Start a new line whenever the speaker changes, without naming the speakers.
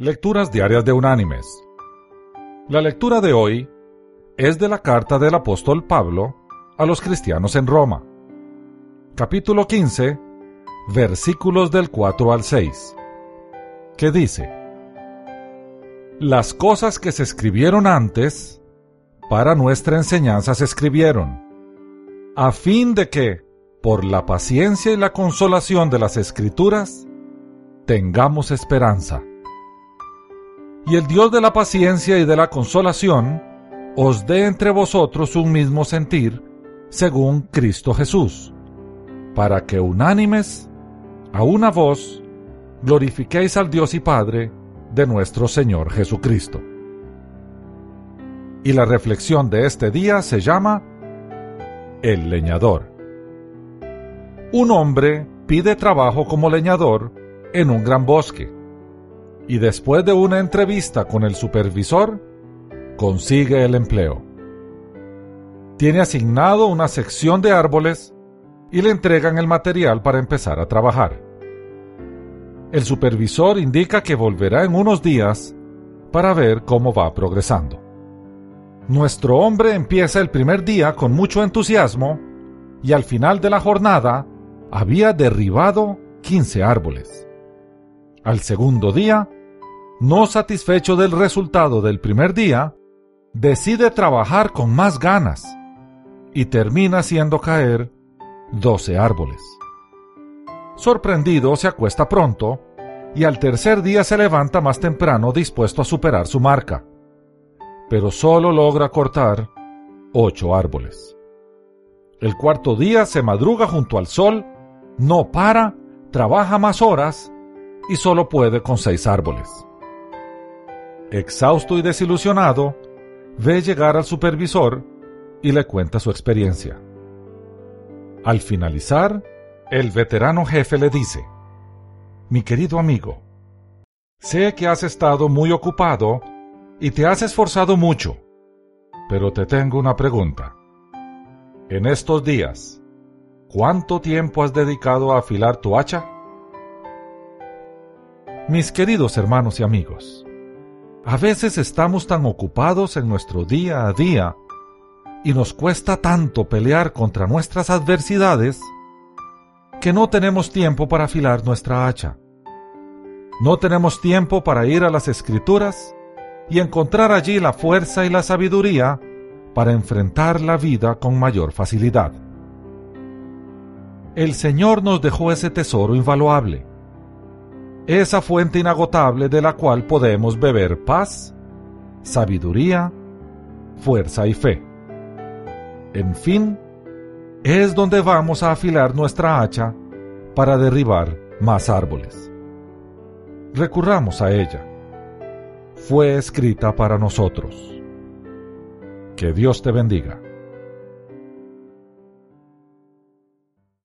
Lecturas Diarias de Unánimes. La lectura de hoy es de la carta del apóstol Pablo a los cristianos en Roma. Capítulo 15, versículos del 4 al 6, que dice, Las cosas que se escribieron antes, para nuestra enseñanza se escribieron, a fin de que, por la paciencia y la consolación de las escrituras, tengamos esperanza. Y el Dios de la paciencia y de la consolación os dé entre vosotros un mismo sentir, según Cristo Jesús, para que unánimes, a una voz, glorifiquéis al Dios y Padre de nuestro Señor Jesucristo. Y la reflexión de este día se llama El leñador. Un hombre pide trabajo como leñador en un gran bosque y después de una entrevista con el supervisor, consigue el empleo. Tiene asignado una sección de árboles y le entregan el material para empezar a trabajar. El supervisor indica que volverá en unos días para ver cómo va progresando. Nuestro hombre empieza el primer día con mucho entusiasmo y al final de la jornada había derribado 15 árboles. Al segundo día, no satisfecho del resultado del primer día, decide trabajar con más ganas y termina haciendo caer 12 árboles. Sorprendido, se acuesta pronto y al tercer día se levanta más temprano dispuesto a superar su marca, pero solo logra cortar 8 árboles. El cuarto día se madruga junto al sol, no para, trabaja más horas y solo puede con seis árboles. Exhausto y desilusionado, ve llegar al supervisor y le cuenta su experiencia. Al finalizar, el veterano jefe le dice, Mi querido amigo, sé que has estado muy ocupado y te has esforzado mucho, pero te tengo una pregunta. En estos días, ¿cuánto tiempo has dedicado a afilar tu hacha? Mis queridos hermanos y amigos, a veces estamos tan ocupados en nuestro día a día y nos cuesta tanto pelear contra nuestras adversidades que no tenemos tiempo para afilar nuestra hacha. No tenemos tiempo para ir a las escrituras y encontrar allí la fuerza y la sabiduría para enfrentar la vida con mayor facilidad. El Señor nos dejó ese tesoro invaluable esa fuente inagotable de la cual podemos beber paz, sabiduría, fuerza y fe. En fin, es donde vamos a afilar nuestra hacha para derribar más árboles. Recurramos a ella. Fue escrita para nosotros. Que Dios te bendiga.